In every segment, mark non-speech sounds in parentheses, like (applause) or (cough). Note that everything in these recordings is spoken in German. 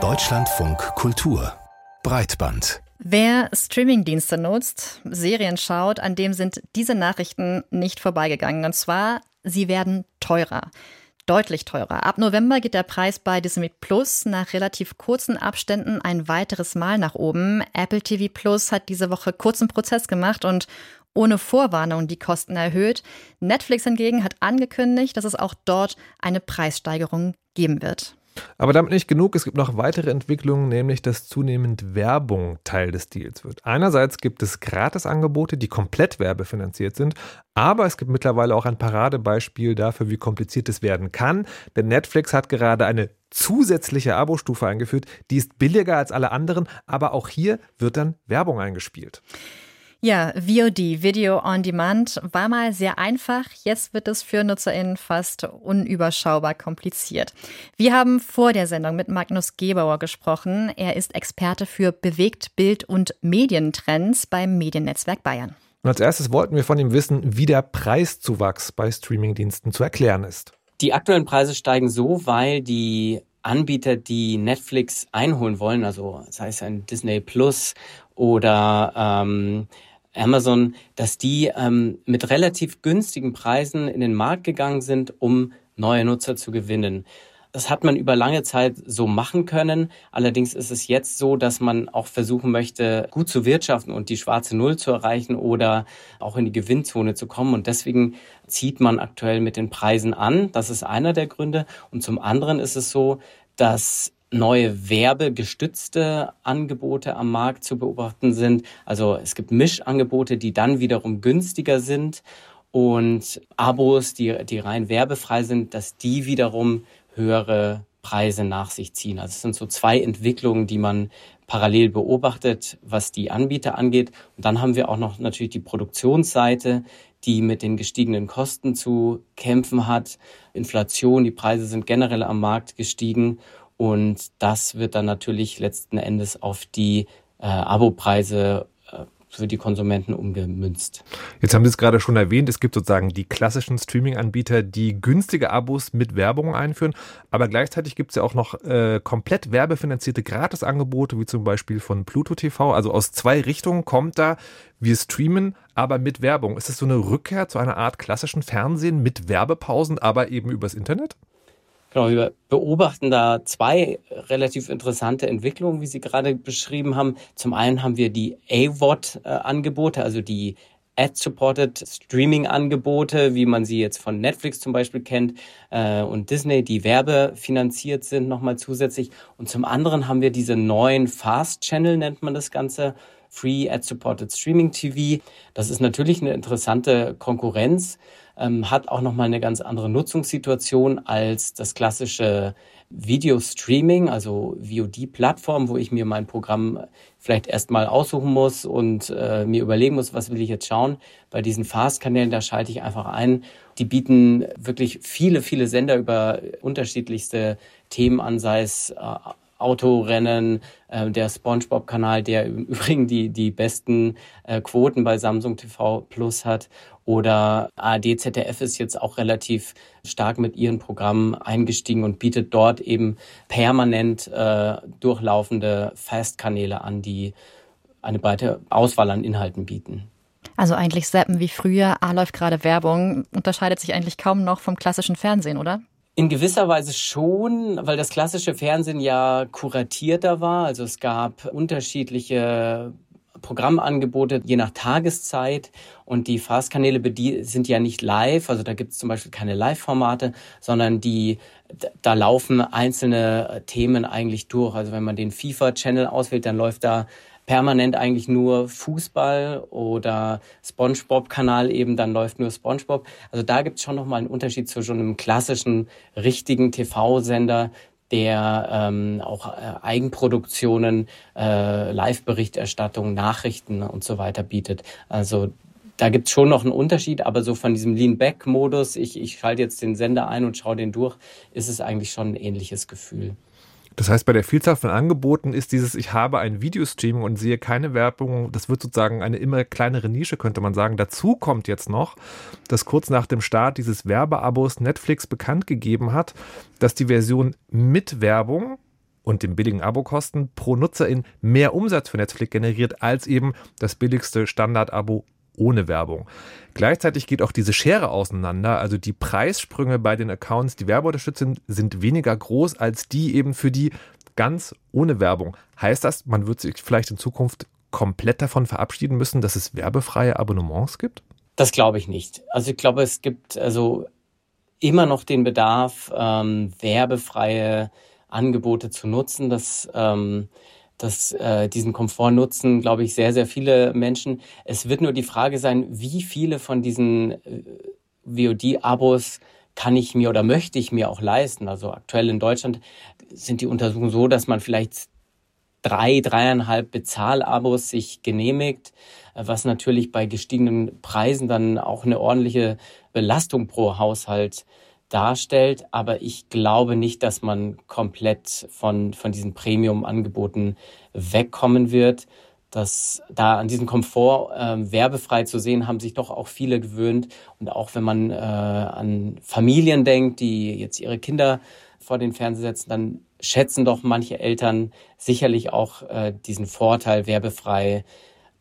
Deutschlandfunk Kultur Breitband Wer Streamingdienste nutzt, Serien schaut, an dem sind diese Nachrichten nicht vorbeigegangen. Und zwar, sie werden teurer. Deutlich teurer. Ab November geht der Preis bei Disney Plus nach relativ kurzen Abständen ein weiteres Mal nach oben. Apple TV Plus hat diese Woche kurzen Prozess gemacht und ohne Vorwarnung die Kosten erhöht. Netflix hingegen hat angekündigt, dass es auch dort eine Preissteigerung geben wird. Aber damit nicht genug. Es gibt noch weitere Entwicklungen, nämlich dass zunehmend Werbung Teil des Deals wird. Einerseits gibt es Gratisangebote, die komplett werbefinanziert sind, aber es gibt mittlerweile auch ein Paradebeispiel dafür, wie kompliziert es werden kann. Denn Netflix hat gerade eine zusätzliche Abo-Stufe eingeführt, die ist billiger als alle anderen, aber auch hier wird dann Werbung eingespielt. Ja, VOD, Video on Demand, war mal sehr einfach. Jetzt wird es für NutzerInnen fast unüberschaubar kompliziert. Wir haben vor der Sendung mit Magnus Gebauer gesprochen. Er ist Experte für Bewegt, Bild und Medientrends beim Mediennetzwerk Bayern. Und als erstes wollten wir von ihm wissen, wie der Preiszuwachs bei Streamingdiensten zu erklären ist. Die aktuellen Preise steigen so, weil die Anbieter, die Netflix einholen wollen, also sei es ein Disney Plus oder ähm, Amazon, dass die ähm, mit relativ günstigen Preisen in den Markt gegangen sind, um neue Nutzer zu gewinnen. Das hat man über lange Zeit so machen können. Allerdings ist es jetzt so, dass man auch versuchen möchte, gut zu wirtschaften und die schwarze Null zu erreichen oder auch in die Gewinnzone zu kommen. Und deswegen zieht man aktuell mit den Preisen an. Das ist einer der Gründe. Und zum anderen ist es so, dass neue werbegestützte Angebote am Markt zu beobachten sind. Also es gibt Mischangebote, die dann wiederum günstiger sind und Abos, die, die rein werbefrei sind, dass die wiederum höhere Preise nach sich ziehen. Also es sind so zwei Entwicklungen, die man parallel beobachtet, was die Anbieter angeht. Und dann haben wir auch noch natürlich die Produktionsseite, die mit den gestiegenen Kosten zu kämpfen hat. Inflation, die Preise sind generell am Markt gestiegen und das wird dann natürlich letzten Endes auf die äh, Abopreise äh, für die Konsumenten umgemünzt. Jetzt haben Sie es gerade schon erwähnt, es gibt sozusagen die klassischen Streaming-Anbieter, die günstige Abos mit Werbung einführen, aber gleichzeitig gibt es ja auch noch äh, komplett werbefinanzierte Gratisangebote, wie zum Beispiel von Pluto TV. Also aus zwei Richtungen kommt da, wir streamen, aber mit Werbung. Ist es so eine Rückkehr zu einer Art klassischen Fernsehen mit Werbepausen, aber eben übers Internet? Genau, wir beobachten da zwei relativ interessante Entwicklungen, wie Sie gerade beschrieben haben. Zum einen haben wir die AVOD-Angebote, also die Ad-Supported Streaming-Angebote, wie man sie jetzt von Netflix zum Beispiel kennt äh, und Disney, die werbefinanziert sind, nochmal zusätzlich. Und zum anderen haben wir diese neuen Fast-Channel, nennt man das Ganze, Free Ad-Supported Streaming TV. Das ist natürlich eine interessante Konkurrenz ähm, hat auch nochmal eine ganz andere Nutzungssituation als das klassische Video-Streaming, also VOD-Plattform, wo ich mir mein Programm vielleicht erstmal aussuchen muss und äh, mir überlegen muss, was will ich jetzt schauen. Bei diesen Fast-Kanälen, da schalte ich einfach ein. Die bieten wirklich viele, viele Sender über unterschiedlichste Themen an, sei es äh, Autorennen, äh, der SpongeBob-Kanal, der im (laughs) Übrigen die, die besten äh, Quoten bei Samsung TV Plus hat. Oder ARD, ZDF ist jetzt auch relativ stark mit ihren Programmen eingestiegen und bietet dort eben permanent äh, durchlaufende Fast-Kanäle an, die eine breite Auswahl an Inhalten bieten. Also eigentlich Seppen wie früher, A läuft gerade Werbung, unterscheidet sich eigentlich kaum noch vom klassischen Fernsehen, oder? In gewisser Weise schon, weil das klassische Fernsehen ja kuratierter war. Also es gab unterschiedliche Programmangebote je nach Tageszeit und die Fastkanäle sind ja nicht live, also da gibt es zum Beispiel keine Live-Formate, sondern die da laufen einzelne Themen eigentlich durch. Also wenn man den FIFA-Channel auswählt, dann läuft da permanent eigentlich nur Fußball oder SpongeBob-Kanal eben, dann läuft nur SpongeBob. Also da gibt es schon nochmal einen Unterschied zu schon einem klassischen, richtigen TV-Sender, der ähm, auch äh, Eigenproduktionen, äh, Live-Berichterstattung, Nachrichten und so weiter bietet. Also da gibt's schon noch einen Unterschied, aber so von diesem Lean-Back-Modus, ich, ich schalte jetzt den Sender ein und schaue den durch, ist es eigentlich schon ein ähnliches Gefühl. Das heißt, bei der Vielzahl von Angeboten ist dieses, ich habe ein Videostreaming und sehe keine Werbung, das wird sozusagen eine immer kleinere Nische, könnte man sagen. Dazu kommt jetzt noch, dass kurz nach dem Start dieses Werbeabos Netflix bekannt gegeben hat, dass die Version mit Werbung und dem billigen Abokosten pro Nutzerin mehr Umsatz für Netflix generiert als eben das billigste Standard-Abo ohne Werbung. Gleichzeitig geht auch diese Schere auseinander. Also die Preissprünge bei den Accounts, die werbeunterstützt sind, sind weniger groß als die eben für die ganz ohne Werbung. Heißt das, man wird sich vielleicht in Zukunft komplett davon verabschieden müssen, dass es werbefreie Abonnements gibt? Das glaube ich nicht. Also ich glaube, es gibt also immer noch den Bedarf, ähm, werbefreie Angebote zu nutzen. Das ähm, das, äh, diesen Komfort nutzen, glaube ich, sehr, sehr viele Menschen. Es wird nur die Frage sein, wie viele von diesen äh, VOD-Abos kann ich mir oder möchte ich mir auch leisten. Also aktuell in Deutschland sind die Untersuchungen so, dass man vielleicht drei, dreieinhalb Bezahlabos sich genehmigt, was natürlich bei gestiegenen Preisen dann auch eine ordentliche Belastung pro Haushalt darstellt, aber ich glaube nicht, dass man komplett von, von diesen Premium-Angeboten wegkommen wird. Das, da an diesem Komfort äh, werbefrei zu sehen, haben sich doch auch viele gewöhnt. Und auch wenn man äh, an Familien denkt, die jetzt ihre Kinder vor den Fernseher setzen, dann schätzen doch manche Eltern sicherlich auch äh, diesen Vorteil, werbefrei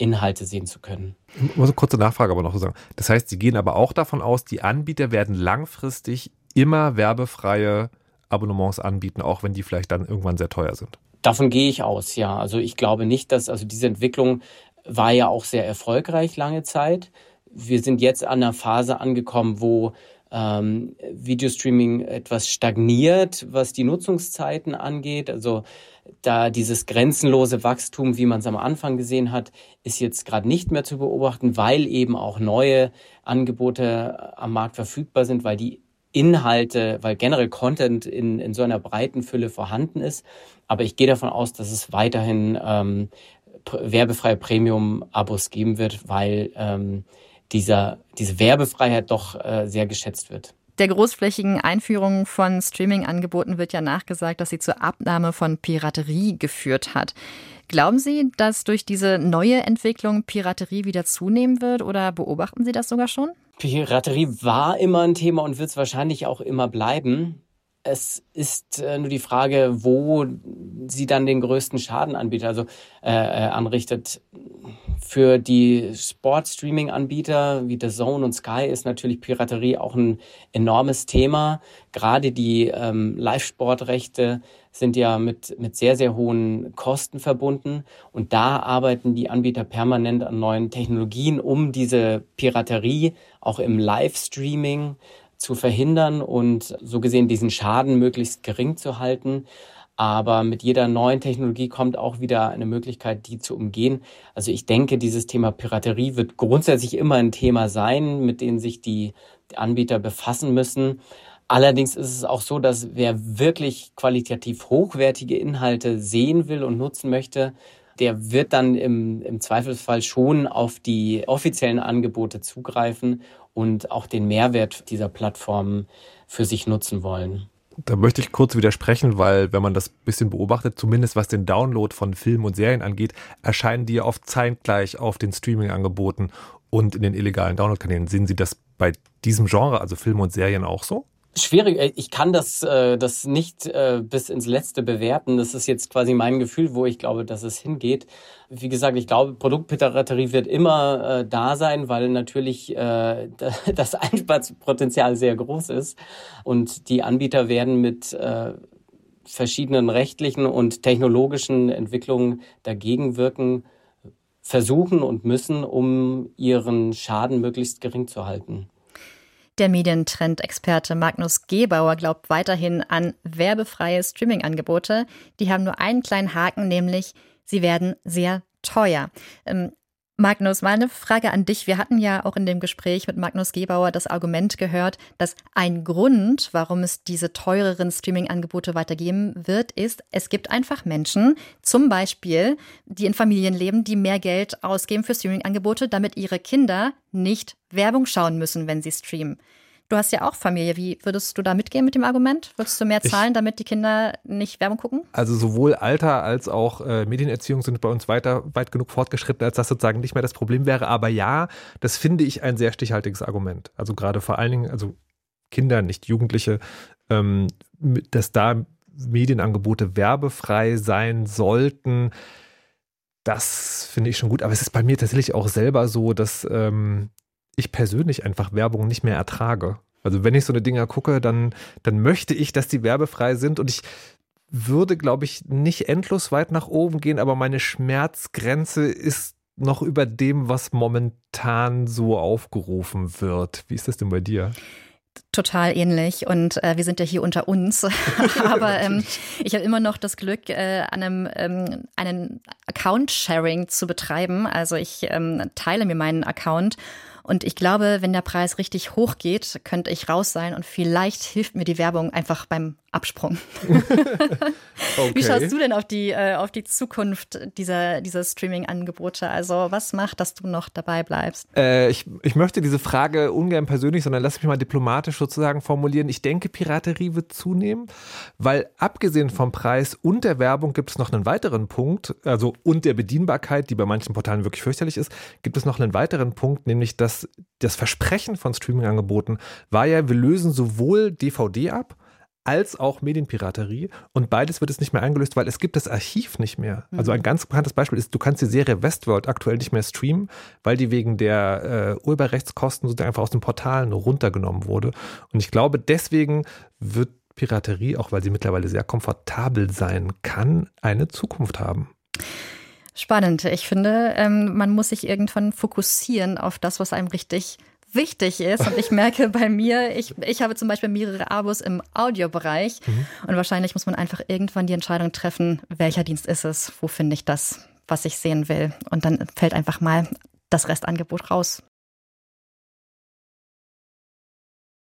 Inhalte sehen zu können. Ich muss eine kurze Nachfrage aber noch sagen. Das heißt, Sie gehen aber auch davon aus, die Anbieter werden langfristig immer werbefreie Abonnements anbieten, auch wenn die vielleicht dann irgendwann sehr teuer sind. Davon gehe ich aus, ja. Also ich glaube nicht, dass, also diese Entwicklung war ja auch sehr erfolgreich lange Zeit. Wir sind jetzt an einer Phase angekommen, wo ähm, Videostreaming etwas stagniert, was die Nutzungszeiten angeht. Also da dieses grenzenlose Wachstum, wie man es am Anfang gesehen hat, ist jetzt gerade nicht mehr zu beobachten, weil eben auch neue Angebote am Markt verfügbar sind, weil die Inhalte, weil generell Content in, in so einer breiten Fülle vorhanden ist. Aber ich gehe davon aus, dass es weiterhin ähm, werbefreie Premium-Abos geben wird, weil ähm, dieser, diese Werbefreiheit doch äh, sehr geschätzt wird. Der großflächigen Einführung von Streaming-Angeboten wird ja nachgesagt, dass sie zur Abnahme von Piraterie geführt hat. Glauben Sie, dass durch diese neue Entwicklung Piraterie wieder zunehmen wird oder beobachten Sie das sogar schon? Piraterie war immer ein Thema und wird es wahrscheinlich auch immer bleiben. Es ist äh, nur die Frage, wo sie dann den größten Schaden anbietet, also äh, äh, anrichtet. Für die Sport-Streaming-Anbieter wie The Zone und Sky ist natürlich Piraterie auch ein enormes Thema. Gerade die ähm, Live-Sportrechte sind ja mit, mit sehr, sehr hohen Kosten verbunden. Und da arbeiten die Anbieter permanent an neuen Technologien, um diese Piraterie auch im Livestreaming zu verhindern und so gesehen diesen Schaden möglichst gering zu halten. Aber mit jeder neuen Technologie kommt auch wieder eine Möglichkeit, die zu umgehen. Also ich denke, dieses Thema Piraterie wird grundsätzlich immer ein Thema sein, mit dem sich die Anbieter befassen müssen. Allerdings ist es auch so, dass wer wirklich qualitativ hochwertige Inhalte sehen will und nutzen möchte, der wird dann im, im Zweifelsfall schon auf die offiziellen Angebote zugreifen und auch den Mehrwert dieser Plattformen für sich nutzen wollen. Da möchte ich kurz widersprechen, weil wenn man das ein bisschen beobachtet, zumindest was den Download von Filmen und Serien angeht, erscheinen die oft zeitgleich auf den Streaming-Angeboten und in den illegalen Download-Kanälen. Sehen Sie das bei diesem Genre, also Filme und Serien auch so? Schwierig, äh, ich kann das, äh, das nicht äh, bis ins Letzte bewerten. Das ist jetzt quasi mein Gefühl, wo ich glaube, dass es hingeht. Wie gesagt, ich glaube, Produktpiraterie wird immer da sein, weil natürlich (laughs) das Einsparpotenzial sehr groß ist. Und die Anbieter werden mit verschiedenen rechtlichen und technologischen Entwicklungen dagegen wirken, versuchen und müssen, um ihren Schaden möglichst gering zu halten. Der Medientrend-Experte Magnus Gebauer glaubt weiterhin an werbefreie Streaming-Angebote. Die haben nur einen kleinen Haken, nämlich sie werden sehr teuer. Magnus, mal eine Frage an dich. Wir hatten ja auch in dem Gespräch mit Magnus Gebauer das Argument gehört, dass ein Grund, warum es diese teureren Streaming-Angebote weitergeben wird, ist, es gibt einfach Menschen, zum Beispiel, die in Familien leben, die mehr Geld ausgeben für Streaming-Angebote, damit ihre Kinder nicht Werbung schauen müssen, wenn sie streamen. Du hast ja auch Familie. Wie würdest du da mitgehen mit dem Argument? Würdest du mehr zahlen, ich, damit die Kinder nicht Werbung gucken? Also sowohl Alter als auch äh, Medienerziehung sind bei uns weiter weit genug fortgeschritten, als das sozusagen nicht mehr das Problem wäre. Aber ja, das finde ich ein sehr stichhaltiges Argument. Also gerade vor allen Dingen, also Kinder, nicht Jugendliche, ähm, dass da Medienangebote werbefrei sein sollten. Das finde ich schon gut. Aber es ist bei mir tatsächlich auch selber so, dass ähm, ich persönlich einfach Werbung nicht mehr ertrage. Also wenn ich so eine Dinger gucke, dann, dann möchte ich, dass die werbefrei sind und ich würde, glaube ich, nicht endlos weit nach oben gehen, aber meine Schmerzgrenze ist noch über dem, was momentan so aufgerufen wird. Wie ist das denn bei dir? total ähnlich und äh, wir sind ja hier unter uns. (laughs) Aber ähm, ich habe immer noch das Glück, äh, an einem ähm, einen Account-Sharing zu betreiben. Also ich ähm, teile mir meinen Account und ich glaube, wenn der Preis richtig hoch geht, könnte ich raus sein und vielleicht hilft mir die Werbung einfach beim Absprung. okay. (laughs) Wie schaust du denn auf die, äh, auf die Zukunft dieser, dieser Streaming-Angebote? Also was macht, dass du noch dabei bleibst? Äh, ich, ich möchte diese Frage ungern persönlich, sondern lass mich mal diplomatisch sozusagen formulieren. Ich denke, Piraterie wird zunehmen, weil abgesehen vom Preis und der Werbung gibt es noch einen weiteren Punkt, also und der Bedienbarkeit, die bei manchen Portalen wirklich fürchterlich ist, gibt es noch einen weiteren Punkt, nämlich dass das Versprechen von Streaming-Angeboten war ja, wir lösen sowohl DVD ab, als auch Medienpiraterie. Und beides wird es nicht mehr eingelöst, weil es gibt das Archiv nicht mehr. Mhm. Also ein ganz bekanntes Beispiel ist, du kannst die Serie Westworld aktuell nicht mehr streamen, weil die wegen der äh, Urheberrechtskosten sozusagen einfach aus den Portalen runtergenommen wurde. Und ich glaube, deswegen wird Piraterie, auch weil sie mittlerweile sehr komfortabel sein kann, eine Zukunft haben. Spannend. Ich finde, ähm, man muss sich irgendwann fokussieren auf das, was einem richtig wichtig ist. Und ich (laughs) merke bei mir, ich, ich habe zum Beispiel mehrere Abos im Audiobereich. Mhm. Und wahrscheinlich muss man einfach irgendwann die Entscheidung treffen, welcher Dienst ist es, wo finde ich das, was ich sehen will. Und dann fällt einfach mal das Restangebot raus.